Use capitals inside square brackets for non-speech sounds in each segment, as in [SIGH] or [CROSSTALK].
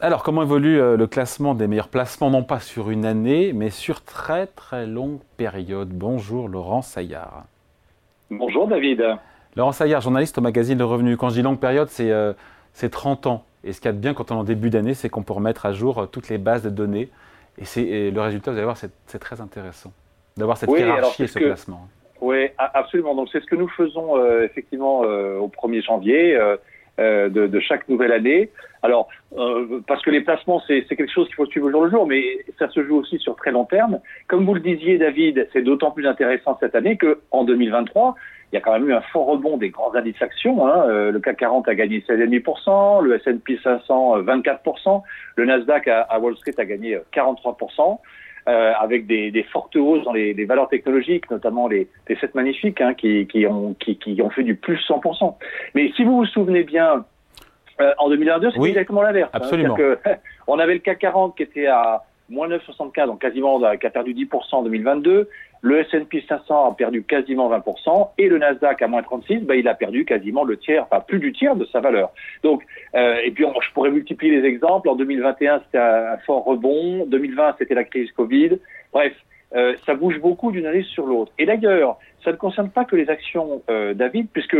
Alors, comment évolue euh, le classement des meilleurs placements, non pas sur une année, mais sur très très longue période? Bonjour Laurent Saillard. Bonjour David. Laurent Saillard, journaliste au magazine Le Revenu. Quand je dis longue période, c'est 30 ans. Et ce qu'il y a de bien quand on est en début d'année, c'est qu'on peut remettre à jour toutes les bases de données. Et, le résultat, vous allez voir, c'est très intéressant d'avoir cette hiérarchie et ce classement. Oui, absolument. Donc c'est ce que nous faisons euh, effectivement euh, au 1er janvier euh, de, de, chaque nouvelle année. Alors, parce que les placements, c'est quelque chose qu'il faut suivre au jour le jour, mais ça se joue aussi sur très long terme. Comme vous le disiez, David, c'est d'autant plus intéressant cette année qu'en 2023, il y a quand même eu un fort rebond des grands indices actions. Hein. le CAC 40 a gagné 16,5%, le S&P 500 24%, le Nasdaq à, à Wall Street a gagné 43%. Euh, avec des, des, fortes hausses dans les, les, valeurs technologiques, notamment les, les 7 magnifiques, hein, qui, qui, ont, qui, qui, ont fait du plus 100%. Mais si vous vous souvenez bien, euh, en 2022, c'était exactement l'inverse. Hein. Absolument. [LAUGHS] on avait le CAC 40 qui était à moins 9,75, donc quasiment qui a perdu 10% en 2022. Le S&P 500 a perdu quasiment 20% et le Nasdaq à moins 36, bah, il a perdu quasiment le tiers, enfin plus du tiers de sa valeur. Donc, euh, et puis je pourrais multiplier les exemples. En 2021, c'était un, fort rebond. 2020, c'était la crise Covid. Bref, euh, ça bouge beaucoup d'une année sur l'autre. Et d'ailleurs, ça ne concerne pas que les actions, euh, David, puisque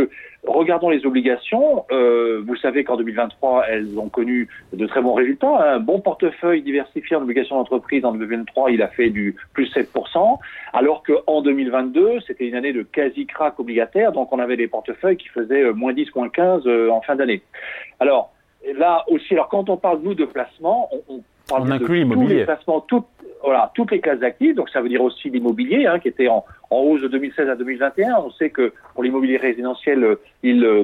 regardons les obligations. Euh, vous savez qu'en 2023, elles ont connu de très bons résultats. Un bon portefeuille diversifié en obligations d'entreprise en 2023, il a fait du plus 7%, alors qu'en 2022, c'était une année de quasi-crack obligataire, donc on avait des portefeuilles qui faisaient euh, moins 10, moins 15 euh, en fin d'année. Alors, là aussi, alors quand on parle, nous, de placement, on, on parle on inclut placements, toutes, voilà, toutes les classes d'actifs, donc ça veut dire aussi l'immobilier, hein, qui était en, en, hausse de 2016 à 2021. On sait que pour l'immobilier résidentiel, euh, il, euh,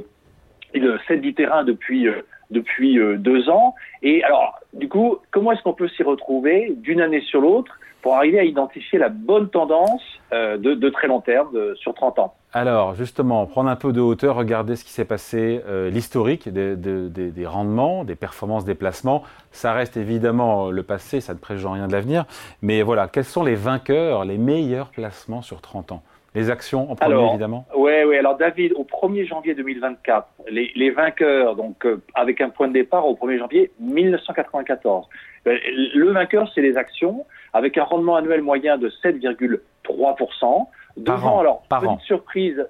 il cède du terrain depuis euh, depuis deux ans. Et alors, du coup, comment est-ce qu'on peut s'y retrouver d'une année sur l'autre pour arriver à identifier la bonne tendance de, de, très long terme, de, sur 30 ans? Alors, justement, prendre un peu de hauteur, regarder ce qui s'est passé, l'historique des, des, des, rendements, des performances, des placements. Ça reste évidemment le passé, ça ne préjuge rien de l'avenir. Mais voilà, quels sont les vainqueurs, les meilleurs placements sur 30 ans? Les actions en premier, évidemment? Oui, oui. Alors, David, au 1er janvier 2024, les, les vainqueurs, donc euh, avec un point de départ au 1er janvier 1994. Euh, le vainqueur, c'est les actions, avec un rendement annuel moyen de 7,3%. Devant, alors, par petite surprise,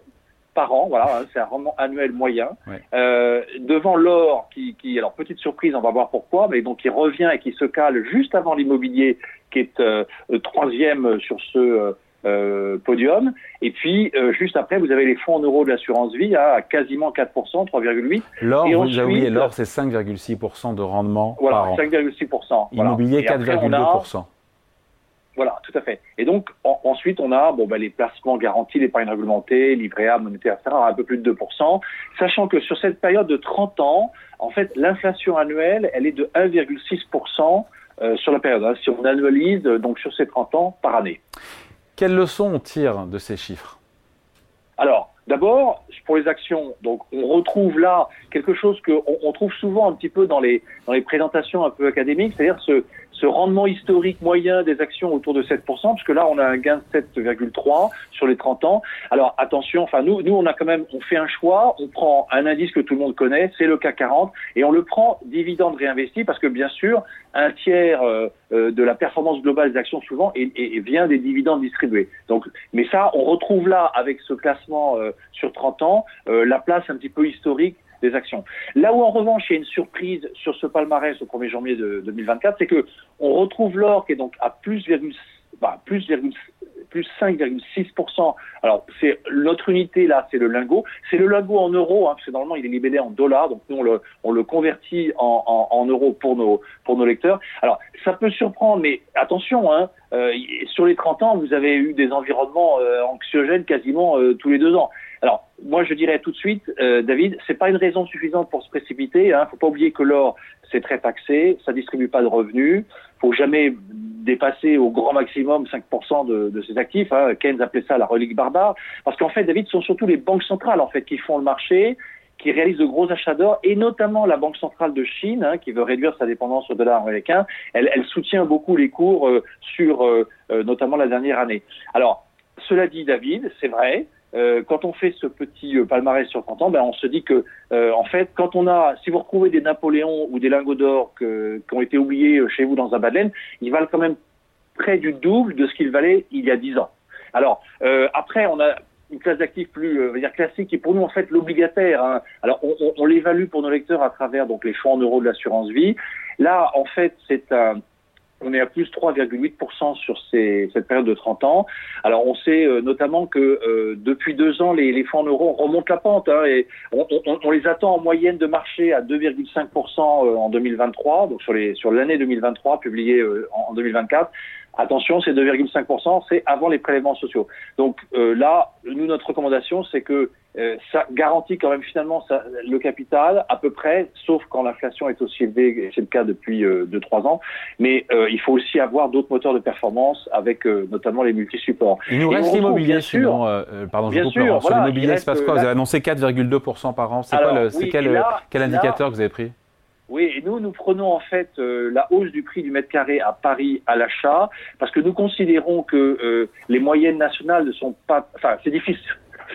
par an, voilà, hein, c'est un rendement annuel moyen. Euh, devant l'or, qui, qui, alors petite surprise, on va voir pourquoi, mais donc qui revient et qui se cale juste avant l'immobilier, qui est euh, troisième sur ce euh, podium. Et puis, euh, juste après, vous avez les fonds en euros de l'assurance vie à quasiment 4%, 3,8%. L'or, vous avez oublié, l'or, c'est 5,6% de rendement voilà, par an. 5,6%. Immobilier, 4,2%. Voilà, tout à fait. Et donc, ensuite, on a bon, ben, les placements garantis, l'épargne réglementée, livret A, monétaire, etc., à un peu plus de 2%, sachant que sur cette période de 30 ans, en fait, l'inflation annuelle, elle est de 1,6% euh, sur la période, hein, si on annualise donc sur ces 30 ans par année. Quelles leçons on tire de ces chiffres? Alors, d'abord, pour les actions, donc on retrouve là quelque chose qu'on on trouve souvent un petit peu dans les, dans les présentations un peu académiques, c'est-à-dire ce, ce rendement historique moyen des actions autour de 7%, puisque là, on a un gain de 7,3 sur les 30 ans. Alors, attention, enfin, nous, nous, on a quand même, on fait un choix, on prend un indice que tout le monde connaît, c'est le CAC 40, et on le prend dividende réinvesti, parce que bien sûr, un tiers euh, euh, de la performance globale des actions souvent et, vient des dividendes distribués. Donc, mais ça, on retrouve là, avec ce classement euh, sur 30 ans, la place un petit peu historique actions. Là où en revanche il y a une surprise sur ce palmarès au 1er janvier de 2024, c'est que on retrouve l'or qui est donc à plus, bah, plus, plus 5,6%. Alors, c'est notre unité là, c'est le lingot. C'est le lingot en euros, hein, parce que normalement il est libellé en dollars, donc nous on le, on le convertit en, en, euros pour nos, pour nos lecteurs. Alors, ça peut surprendre, mais attention, hein, euh, sur les 30 ans, vous avez eu des environnements euh, anxiogènes quasiment euh, tous les deux ans. Alors, moi, je dirais tout de suite, euh, David, c'est pas une raison suffisante pour se précipiter. Hein. Faut pas oublier que l'or, c'est très taxé, ça distribue pas de revenus. Faut jamais dépasser au grand maximum 5% de, de, ses actifs. Hein. Keynes appelait ça la relique barbare, parce qu'en fait, David, ce sont surtout les banques centrales en fait qui font le marché qui réalisent de gros achats d'or, et notamment la Banque centrale de Chine, hein, qui veut réduire sa dépendance au dollar américain, elle, elle soutient beaucoup les cours euh, sur euh, euh, notamment la dernière année. Alors, cela dit, David, c'est vrai, euh, quand on fait ce petit euh, palmarès sur 30 ans, ben, on se dit que, euh, en fait, quand on a, si vous retrouvez des Napoléons ou des lingots d'or qui ont été oubliés chez vous dans un bas de laine, ils valent quand même près du double de ce qu'ils valaient il y a 10 ans. Alors, après, on a une classe d'actifs plus classique qui est pour nous en fait l'obligataire. Hein. Alors on, on, on l'évalue pour nos lecteurs à travers donc les fonds en euros de l'assurance vie. Là en fait c'est un on est à plus 3,8% sur ces, cette période de 30 ans. Alors on sait euh, notamment que euh, depuis deux ans, les, les, fonds en euros remontent la pente hein, et on, les attend en moyenne de marché à 2,5% euh, en 2023, donc sur l'année sur 2023 publiée en 2024. Attention, c'est 2,5%, c'est avant les prélèvements sociaux. Donc euh, là, nous, notre recommandation, c'est que euh, ça garantit quand même finalement ça, le capital à peu près, sauf quand l'inflation est aussi élevée, c'est le cas depuis 2-3 euh, ans. Mais il faut aussi avoir d'autres moteurs de performance avec notamment les multi-supports. Il nous reste l'immobilier, sinon, pardon, je coupe, Laurent, sur l'immobilier, c'est passe quoi Vous avez annoncé 4,2% par an. C'est quoi le, quel, quel indicateur que vous avez pris? Oui, et nous, nous prenons en fait euh, la hausse du prix du mètre carré à Paris à l'achat, parce que nous considérons que euh, les moyennes nationales ne sont pas, enfin, c'est difficile,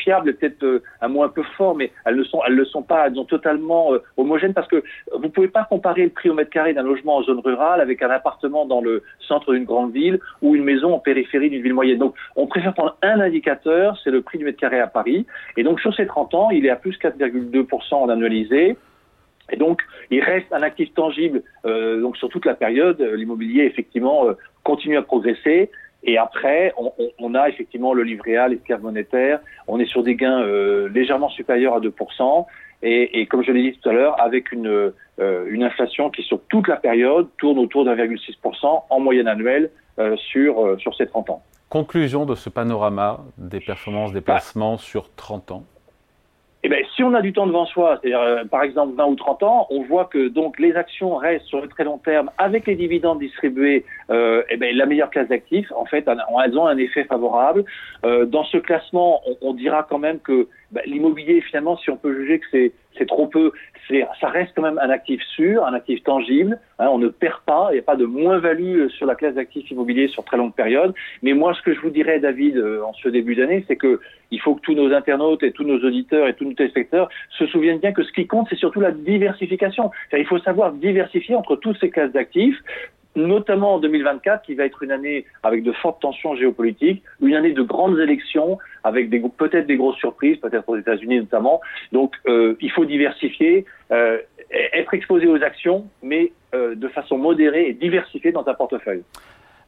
fiable, peut-être euh, un mot un peu fort, mais elles ne sont, elles ne sont pas, elles sont totalement homogènes, parce que vous pouvez pas comparer le prix au mètre carré d'un logement en zone rurale avec un appartement dans le centre d'une grande ville ou une maison en périphérie d'une ville moyenne. Donc, on préfère prendre un indicateur, c'est le prix du mètre carré à Paris, et donc sur ces 30 ans, il est à plus 4,2% en annualisé. Et donc, il reste un actif tangible. Euh, donc, sur toute la période, l'immobilier, effectivement, euh, continue à progresser. Et après, on, a effectivement le livret A, les pierres monétaires. On est sur des gains euh, légèrement supérieurs à 2%. Et, comme je l'ai dit tout à l'heure, avec une, inflation qui, sur toute la période, tourne autour d'1,6% en moyenne annuelle sur, sur ces 30 ans. Conclusion de ce panorama des performances des placements sur 30 ans eh bien, si on a du temps devant soi, c'est-à-dire euh, par exemple 20 ou 30 ans, on voit que donc les actions restent sur le très long terme avec les dividendes distribués, euh, eh bien, la meilleure classe d'actifs. En fait, elles ont un effet favorable. Euh, dans ce classement, on, dira quand même que bah, l'immobilier, finalement, si on peut juger que c'est c'est trop peu, ça reste quand même un actif sûr, un actif tangible. Hein, on ne perd pas, il n'y a pas de moins-value sur la classe d'actifs immobiliers sur très longue période. Mais moi, ce que je vous dirais, David, euh, en ce début d'année, c'est que il faut que tous nos internautes et tous nos auditeurs et tous nos téléspectateurs se souviennent bien que ce qui compte, c'est surtout la diversification. Il faut savoir diversifier entre toutes ces classes d'actifs notamment en 2024, qui va être une année avec de fortes tensions géopolitiques, une année de grandes élections, avec peut-être des grosses surprises, peut-être aux États-Unis notamment. Donc, euh, il faut diversifier, euh, être exposé aux actions, mais euh, de façon modérée et diversifiée dans un portefeuille.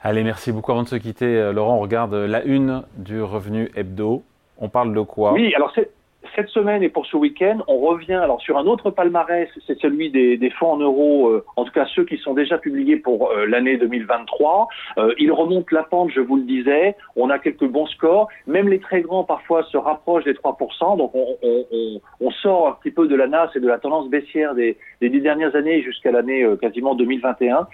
Allez, merci beaucoup. Avant de se quitter, Laurent, on regarde la une du revenu hebdo. On parle de quoi? Oui, alors c'est cette semaine et pour ce week-end, on revient alors sur un autre palmarès, c'est celui des, fonds en euros, euh, en tout cas ceux qui sont déjà publiés pour euh, l'année 2023. Euh, ils remontent la pente, je vous le disais. On a quelques bons scores. Même les très grands parfois se rapprochent des 3%. Donc on, sort un petit peu de la NAS et de la tendance baissière des, des dix dernières années jusqu'à l'année quasiment 2021.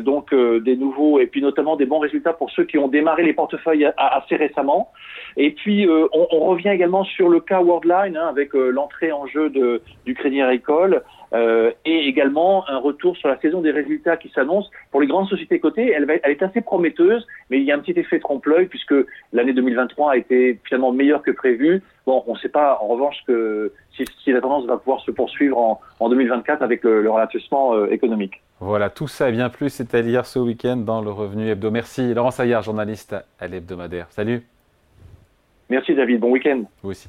donc des nouveaux et puis notamment des bons résultats pour ceux qui ont démarré les portefeuilles assez récemment. Et puis on revient également sur le cas World Hein, avec euh, l'entrée en jeu de, du Crédit Agricole euh, et également un retour sur la saison des résultats qui s'annonce pour les grandes sociétés cotées. Elle, va elle est assez prometteuse, mais il y a un petit effet trompe-l'œil puisque l'année 2023 a été finalement meilleure que prévu. Bon, on ne sait pas en revanche que si, si, la tendance va pouvoir se poursuivre en, en 2024 avec le, le ralentissement euh, économique. Voilà, tout ça et bien plus, c'est à lire ce week-end dans le Revenu Hebdo. Merci Laurent Saillard, journaliste à l'hebdomadaire. Salut. Merci David, bon week-end. Vous aussi.